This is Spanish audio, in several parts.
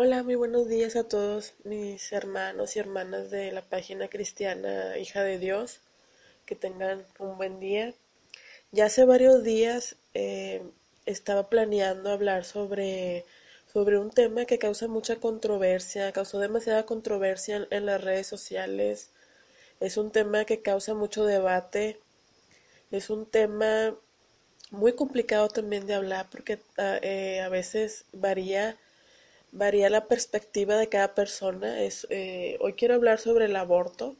Hola, muy buenos días a todos mis hermanos y hermanas de la página cristiana Hija de Dios. Que tengan un buen día. Ya hace varios días eh, estaba planeando hablar sobre, sobre un tema que causa mucha controversia, causó demasiada controversia en, las redes sociales. Es un tema que causa mucho debate. Es un tema muy complicado también de hablar porque ah, eh, a veces varía varía la perspectiva de cada persona. Eh, hoy quiero hablar sobre el aborto,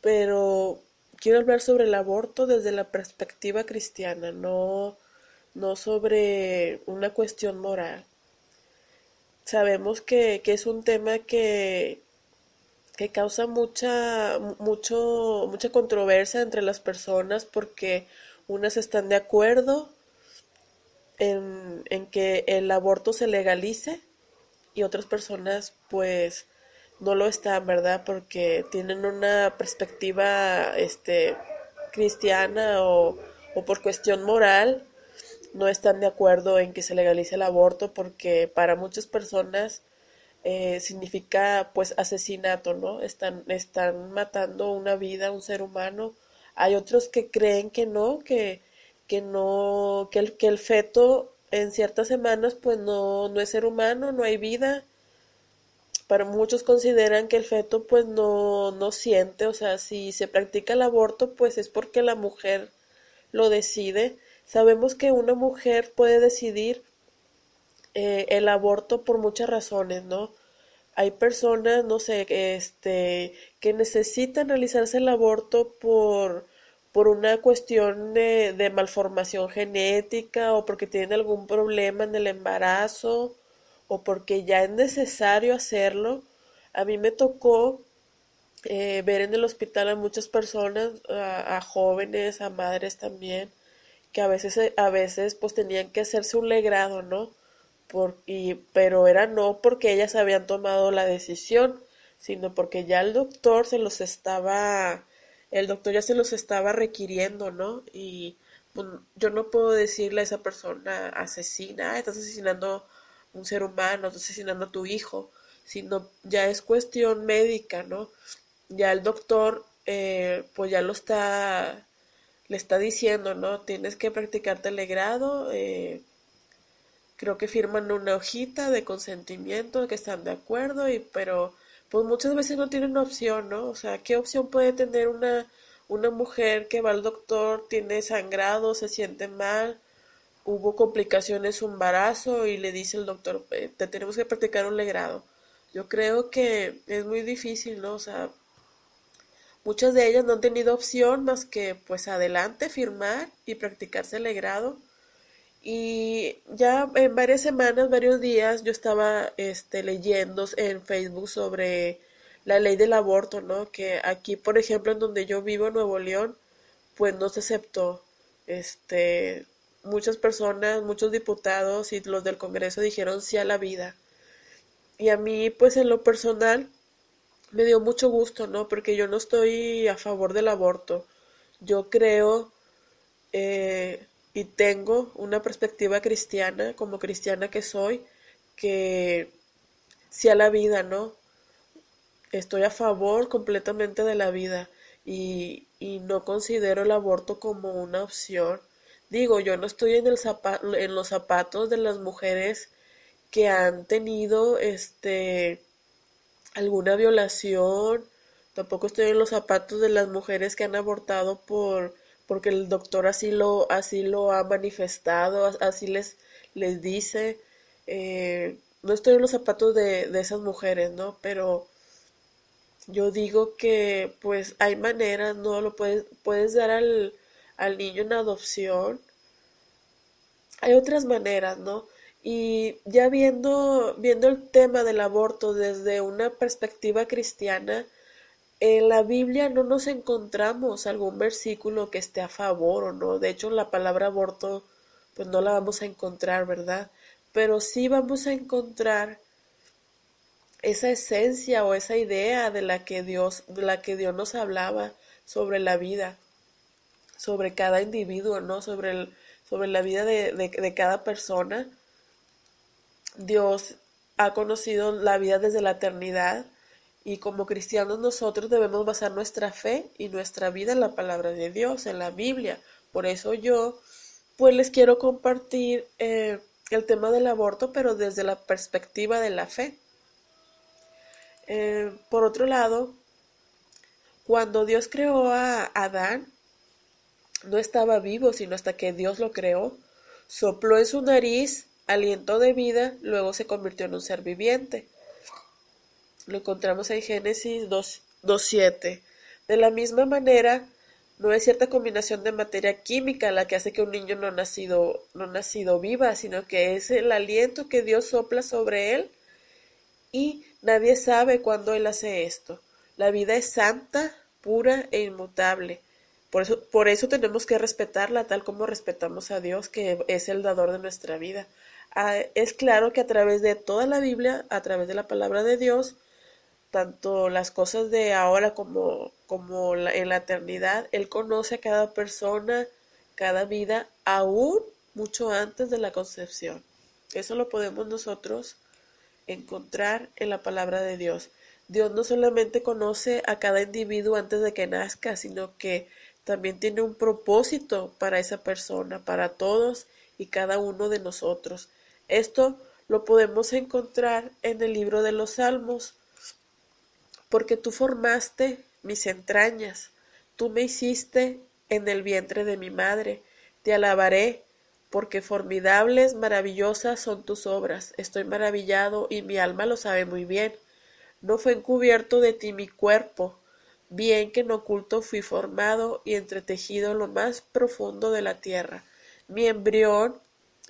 pero quiero hablar sobre el aborto desde la perspectiva cristiana, no, no sobre una cuestión moral. Sabemos que, que es un tema que, que causa mucha, mucho, mucha controversia entre las personas porque unas están de acuerdo en, en que el aborto se legalice y otras personas pues no lo están, ¿verdad? Porque tienen una perspectiva este cristiana o, o por cuestión moral no están de acuerdo en que se legalice el aborto porque para muchas personas eh, significa pues asesinato, ¿no? Están, están matando una vida, un ser humano. Hay otros que creen que no, que, que no, que el, que el feto en ciertas semanas pues no, no es ser humano, no hay vida. Para muchos consideran que el feto pues no, no siente, o sea, si se practica el aborto pues es porque la mujer lo decide. Sabemos que una mujer puede decidir eh, el aborto por muchas razones, ¿no? Hay personas, no sé, este, que necesitan realizarse el aborto por por una cuestión de, malformación genética o porque tienen algún problema en el embarazo o porque ya es necesario hacerlo. A mí me tocó eh, ver en el hospital a muchas personas, a, jóvenes, a madres también, que a veces, a veces pues tenían que hacerse un legrado, ¿no? Por, y, pero era no porque ellas habían tomado la decisión, sino porque ya el doctor se los estaba el doctor ya se los estaba requiriendo, ¿no? Y pues, yo no puedo decirle a esa persona asesina, estás asesinando un ser humano, estás asesinando a tu hijo, sino ya es cuestión médica, ¿no? Ya el doctor, eh, pues ya lo está, le está diciendo, ¿no? Tienes que practicarte el legrado, eh, creo que firman una hojita de consentimiento, que están de acuerdo, y pero pues muchas veces no tienen opción, ¿no? O sea, ¿qué opción puede tener una, una mujer que va al doctor, tiene sangrado, se siente mal, hubo complicaciones su embarazo y le dice el doctor, te tenemos que practicar un legrado? Yo creo que es muy difícil, ¿no? O sea, muchas de ellas no han tenido opción más que pues adelante firmar y practicarse el legrado y ya en varias semanas, varios días, yo estaba este, leyendo en Facebook sobre la ley del aborto, ¿no? Que aquí, por ejemplo, en donde yo vivo, Nuevo León, pues no se aceptó. Este, muchas personas, muchos diputados y los del Congreso dijeron sí a la vida. Y a mí, pues en lo personal, me dio mucho gusto, ¿no? Porque yo no estoy a favor del aborto. Yo creo eh, y tengo una perspectiva cristiana, como cristiana que soy, que si a la vida, ¿no? Estoy a favor completamente de la vida y, no considero el aborto como una opción. Digo, yo no estoy en, el en los zapatos de las mujeres que han tenido este alguna violación, tampoco estoy en los zapatos de las mujeres que han abortado por porque el doctor así lo, así lo ha manifestado, así les, les dice. Eh, no estoy en los zapatos de, de esas mujeres, ¿no? Pero yo digo que pues hay maneras, ¿no? Lo puedes, puedes dar al, al niño en adopción. Hay otras maneras, ¿no? Y ya viendo, viendo el tema del aborto desde una perspectiva cristiana, en la Biblia no nos encontramos algún versículo que esté a favor o no. De hecho, la palabra aborto, pues no la vamos a encontrar, ¿verdad? Pero sí vamos a encontrar esa esencia o esa idea de la que Dios, de la que Dios nos hablaba sobre la vida, sobre cada individuo, ¿no? Sobre, el, sobre la vida de, de, de cada persona. Dios ha conocido la vida desde la eternidad y como cristianos nosotros debemos basar nuestra fe y nuestra vida en la palabra de Dios, en la Biblia. Por eso yo pues les quiero compartir eh, el tema del aborto, pero desde la perspectiva de la fe. Eh, por otro lado, cuando Dios creó a Adán, no estaba vivo, sino hasta que Dios lo creó, sopló en su nariz aliento de vida, luego se convirtió en un ser viviente. Lo encontramos en Génesis 2.7. De la misma manera, no es cierta combinación de materia química la que hace que un niño no nacido, no nacido viva, sino que es el aliento que Dios sopla sobre él y nadie sabe cuándo él hace esto. La vida es santa, pura e inmutable. Por eso, por eso tenemos que respetarla tal como respetamos a Dios, que es el dador de nuestra vida. Ah, es claro que a través de toda la Biblia, a través de la palabra de Dios, tanto las cosas de ahora como, como en la eternidad. Él conoce a cada persona, cada vida, aún mucho antes de la concepción. Eso lo podemos nosotros encontrar en la palabra de Dios. Dios no solamente conoce a cada individuo antes de que nazca, sino que también tiene un propósito para esa persona, para todos y cada uno de nosotros. Esto lo podemos encontrar en el libro de los Salmos, porque tú formaste mis entrañas, tú me hiciste en el vientre de mi madre, te alabaré, porque formidables, maravillosas son tus obras, estoy maravillado y mi alma lo sabe muy bien. No fue encubierto de ti mi cuerpo, bien que en oculto fui formado y entretejido en lo más profundo de la tierra. Mi embrión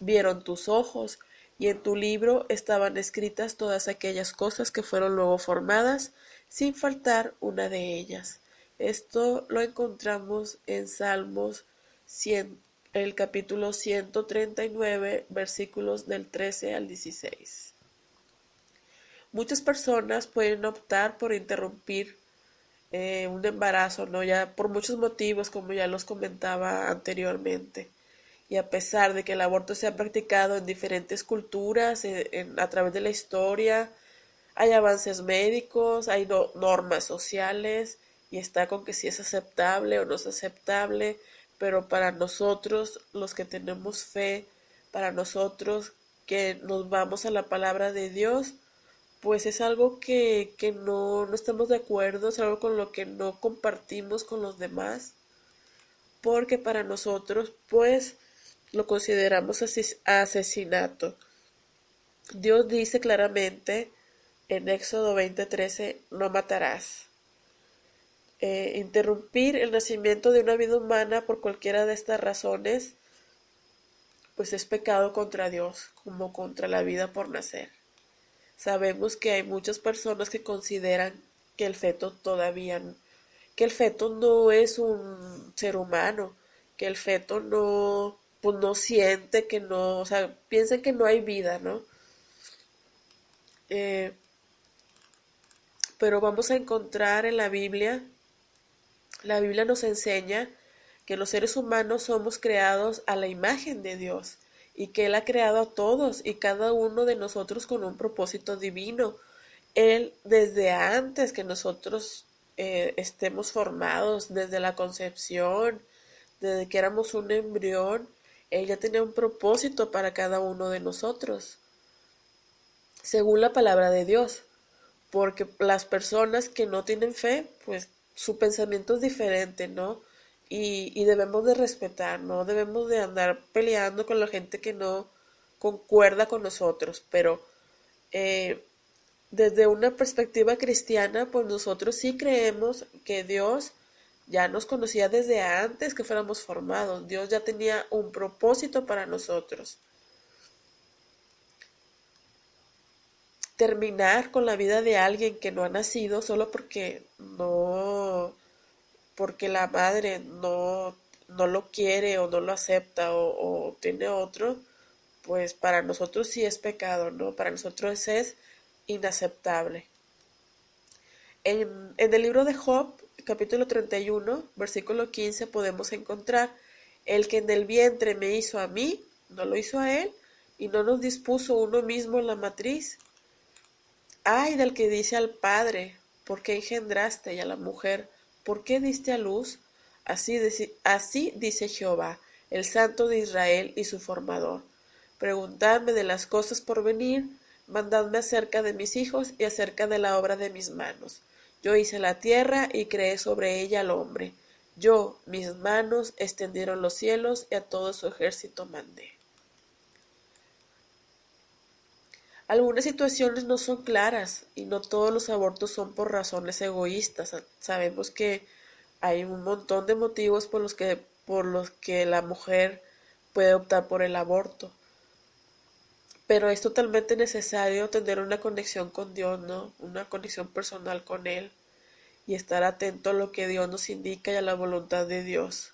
vieron tus ojos, y en tu libro estaban escritas todas aquellas cosas que fueron luego formadas sin faltar una de ellas. Esto lo encontramos en Salmos el capítulo 139, versículos del 13 al 16. Muchas personas pueden optar por interrumpir eh, un embarazo, ¿no? Ya por muchos motivos, como ya los comentaba anteriormente. Y a pesar de que el aborto se ha practicado en diferentes culturas, eh, a través de la historia, hay avances médicos, hay normas sociales y está con que si es aceptable o no es aceptable, pero para nosotros, los que tenemos fe, para nosotros que nos vamos a la palabra de Dios, pues es algo que, que no, no estamos de acuerdo, es algo con lo que no compartimos con los demás, porque para nosotros, pues, lo consideramos asesinato. Dios dice claramente en Éxodo 20:13, no matarás. Eh, interrumpir el nacimiento de una vida humana por cualquiera de estas razones, pues es pecado contra Dios, como contra la vida por nacer. Sabemos que hay muchas personas que consideran que el feto todavía, que el feto no es un ser humano, que el feto no, pues no siente, que no, o sea, piensan que no hay vida, ¿no? Eh, pero vamos a encontrar en la Biblia, la Biblia nos enseña que los seres humanos somos creados a la imagen de Dios y que Él ha creado a todos y cada uno de nosotros con un propósito divino. Él desde antes que nosotros eh, estemos formados, desde la concepción, desde que éramos un embrión, Él ya tenía un propósito para cada uno de nosotros, según la palabra de Dios porque las personas que no tienen fe, pues su pensamiento es diferente, ¿no? Y, y, debemos de respetar, no debemos de andar peleando con la gente que no concuerda con nosotros, pero eh, desde una perspectiva cristiana, pues nosotros sí creemos que Dios ya nos conocía desde antes que fuéramos formados, Dios ya tenía un propósito para nosotros. Terminar con la vida de alguien que no ha nacido solo porque no, porque la madre no, no lo quiere o no lo acepta o, tiene otro, pues para nosotros sí es pecado, ¿no? Para nosotros es inaceptable. En, en el libro de Job, capítulo 31, versículo 15, podemos encontrar, el que en el vientre me hizo a mí, no lo hizo a él, y no nos dispuso uno mismo en la matriz. Ay del que dice al Padre, ¿por qué engendraste? Y a la mujer, ¿por qué diste a luz? Así, así dice Jehová, el Santo de Israel y su formador. Preguntadme de las cosas por venir, mandadme acerca de mis hijos y acerca de la obra de mis manos. Yo hice la tierra y creé sobre ella al hombre. Yo, mis manos, extendieron los cielos y a todo su ejército mandé. Algunas situaciones no son claras y no todos los abortos son por razones egoístas. Sabemos que hay un montón de motivos por los que, por los que la mujer puede optar por el aborto pero es totalmente necesario tener una conexión con Dios, ¿no? Una conexión personal con Él y estar atento a lo que Dios nos indica y a la voluntad de Dios.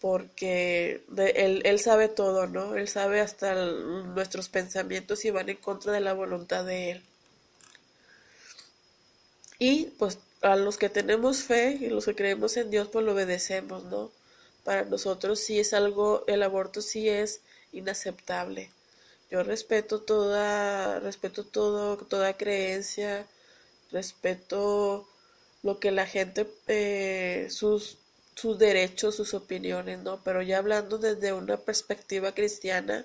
Porque él, él, sabe todo, ¿no? Él sabe hasta nuestros pensamientos y van en contra de la voluntad de Él. Y pues a los que tenemos fe y los que creemos en Dios, pues lo obedecemos, ¿no? Para nosotros sí es algo, el aborto sí es inaceptable yo respeto toda, respeto todo, toda creencia, respeto lo que la gente, eh, sus, sus derechos, sus opiniones, ¿no? Pero ya hablando desde una perspectiva cristiana,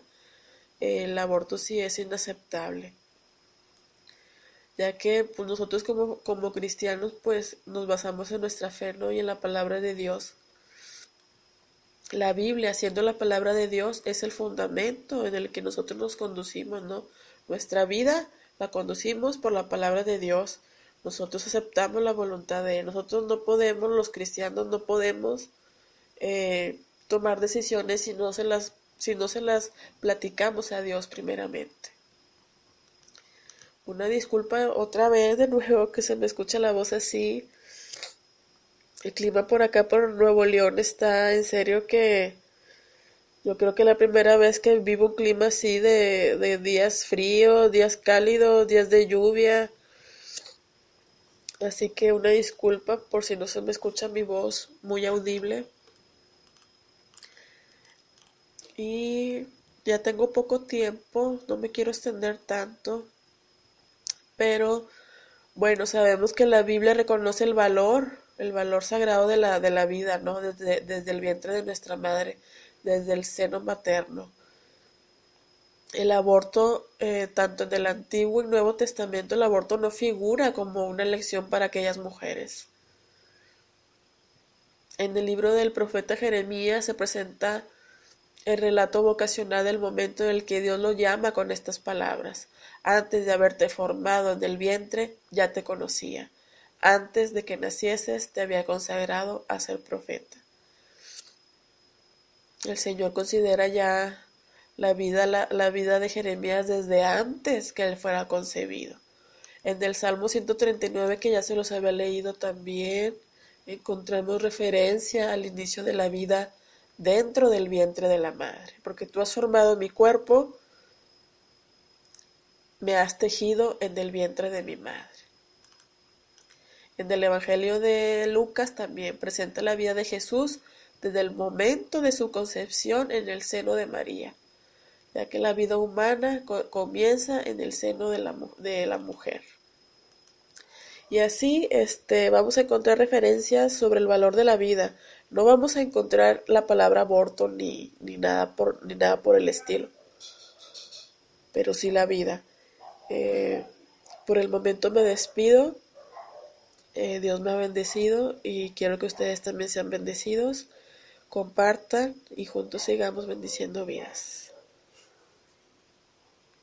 el aborto sí es inaceptable ya que pues, nosotros como, como cristianos pues nos basamos en nuestra fe ¿no? y en la palabra de Dios la Biblia, siendo la palabra de Dios, es el fundamento en el que nosotros nos conducimos, ¿no? Nuestra vida la conducimos por la palabra de Dios. Nosotros aceptamos la voluntad de Él. Nosotros no podemos, los cristianos no podemos eh, tomar decisiones si no, se las, si no se las platicamos a Dios primeramente. Una disculpa otra vez de nuevo que se me escucha la voz así. El clima por acá, por Nuevo León, está en serio que yo creo que la primera vez que vivo un clima así de, de días fríos, días cálidos, días de lluvia. Así que una disculpa por si no se me escucha mi voz muy audible. Y ya tengo poco tiempo, no me quiero extender tanto. Pero bueno, sabemos que la Biblia reconoce el valor el valor sagrado de la, de la vida, ¿no? Desde, desde el vientre de nuestra madre, desde el seno materno. El aborto, eh, tanto en el Antiguo y Nuevo Testamento, el aborto no figura como una elección para aquellas mujeres. En el libro del profeta Jeremías se presenta el relato vocacional del momento en el que Dios lo llama con estas palabras. Antes de haberte formado en el vientre, ya te conocía antes de que nacieses te había consagrado a ser profeta. El Señor considera ya la vida, la, vida de Jeremías desde antes que él fuera concebido. En el Salmo 139, que ya se los había leído también, encontramos referencia al inicio de la vida dentro del vientre de la madre, porque tú has formado mi cuerpo, me has tejido en el vientre de mi madre. En el Evangelio de Lucas también presenta la vida de Jesús desde el momento de su concepción en el seno de María, ya que la vida humana comienza en el seno de la, de la mujer. Y así este, vamos a encontrar referencias sobre el valor de la vida. No vamos a encontrar la palabra aborto ni, ni, nada, por, ni nada por el estilo, pero sí la vida. Eh, por el momento me despido. Eh, Dios me ha bendecido y quiero que ustedes también sean bendecidos. Compartan y juntos sigamos bendiciendo vidas.